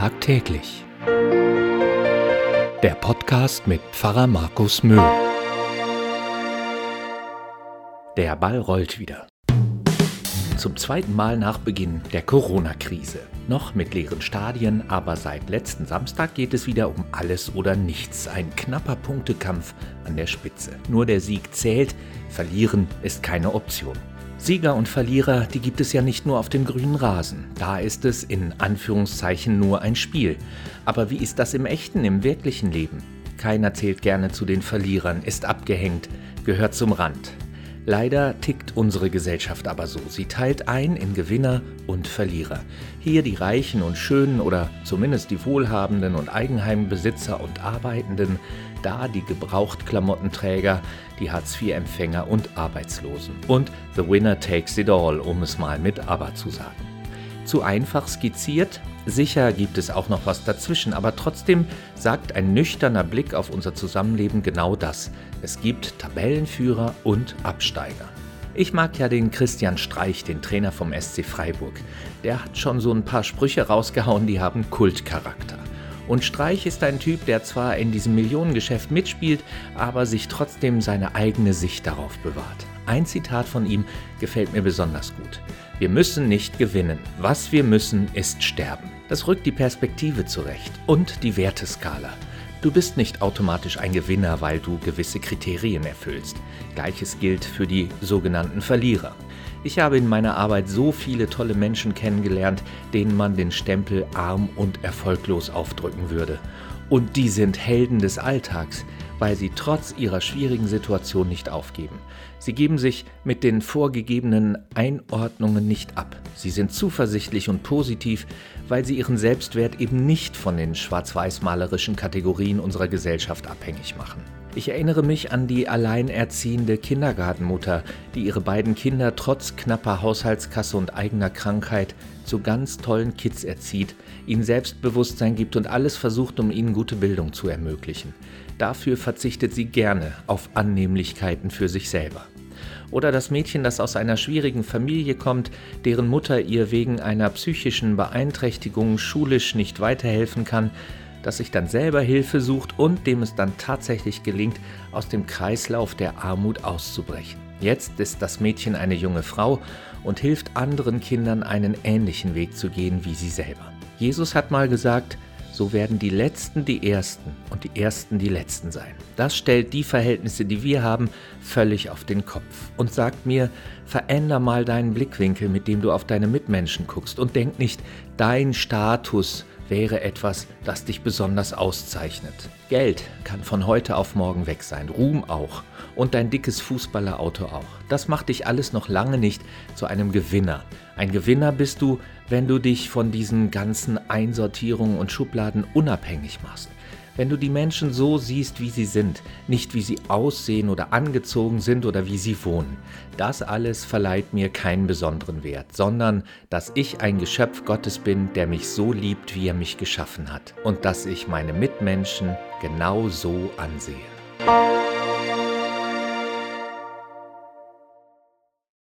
Tagtäglich. Der Podcast mit Pfarrer Markus Möhl. Der Ball rollt wieder. Zum zweiten Mal nach Beginn der Corona-Krise. Noch mit leeren Stadien, aber seit letzten Samstag geht es wieder um alles oder nichts. Ein knapper Punktekampf an der Spitze. Nur der Sieg zählt, verlieren ist keine Option. Sieger und Verlierer, die gibt es ja nicht nur auf dem grünen Rasen. Da ist es in Anführungszeichen nur ein Spiel. Aber wie ist das im echten, im wirklichen Leben? Keiner zählt gerne zu den Verlierern, ist abgehängt, gehört zum Rand. Leider tickt unsere Gesellschaft aber so. Sie teilt ein in Gewinner und Verlierer. Hier die Reichen und Schönen oder zumindest die Wohlhabenden und Eigenheimbesitzer und Arbeitenden, da die Gebrauchtklamottenträger, die Hartz-IV-Empfänger und Arbeitslosen. Und the winner takes it all, um es mal mit Aber zu sagen. Zu einfach skizziert, Sicher gibt es auch noch was dazwischen, aber trotzdem sagt ein nüchterner Blick auf unser Zusammenleben genau das. Es gibt Tabellenführer und Absteiger. Ich mag ja den Christian Streich, den Trainer vom SC Freiburg. Der hat schon so ein paar Sprüche rausgehauen, die haben Kultcharakter. Und Streich ist ein Typ, der zwar in diesem Millionengeschäft mitspielt, aber sich trotzdem seine eigene Sicht darauf bewahrt. Ein Zitat von ihm gefällt mir besonders gut. Wir müssen nicht gewinnen. Was wir müssen, ist sterben. Das rückt die Perspektive zurecht und die Werteskala. Du bist nicht automatisch ein Gewinner, weil du gewisse Kriterien erfüllst. Gleiches gilt für die sogenannten Verlierer. Ich habe in meiner Arbeit so viele tolle Menschen kennengelernt, denen man den Stempel arm und erfolglos aufdrücken würde. Und die sind Helden des Alltags, weil sie trotz ihrer schwierigen Situation nicht aufgeben. Sie geben sich mit den vorgegebenen Einordnungen nicht ab. Sie sind zuversichtlich und positiv, weil sie ihren Selbstwert eben nicht von den schwarz-weiß-malerischen Kategorien unserer Gesellschaft abhängig machen. Ich erinnere mich an die alleinerziehende Kindergartenmutter, die ihre beiden Kinder trotz knapper Haushaltskasse und eigener Krankheit zu ganz tollen Kids erzieht, ihnen Selbstbewusstsein gibt und alles versucht, um ihnen gute Bildung zu ermöglichen. Dafür verzichtet sie gerne auf Annehmlichkeiten für sich selber. Oder das Mädchen, das aus einer schwierigen Familie kommt, deren Mutter ihr wegen einer psychischen Beeinträchtigung schulisch nicht weiterhelfen kann, das sich dann selber Hilfe sucht und dem es dann tatsächlich gelingt, aus dem Kreislauf der Armut auszubrechen. Jetzt ist das Mädchen eine junge Frau und hilft anderen Kindern einen ähnlichen Weg zu gehen wie sie selber. Jesus hat mal gesagt, so werden die Letzten die Ersten und die Ersten die Letzten sein. Das stellt die Verhältnisse, die wir haben, völlig auf den Kopf und sagt mir, veränder mal deinen Blickwinkel, mit dem du auf deine Mitmenschen guckst und denk nicht, dein Status wäre etwas, das dich besonders auszeichnet. Geld kann von heute auf morgen weg sein, Ruhm auch und dein dickes Fußballerauto auch. Das macht dich alles noch lange nicht zu einem Gewinner. Ein Gewinner bist du, wenn du dich von diesen ganzen Einsortierungen und Schubladen unabhängig machst. Wenn du die Menschen so siehst, wie sie sind, nicht wie sie aussehen oder angezogen sind oder wie sie wohnen. Das alles verleiht mir keinen besonderen Wert, sondern dass ich ein Geschöpf Gottes bin, der mich so liebt, wie er mich geschaffen hat und dass ich meine Mitmenschen genau so ansehe.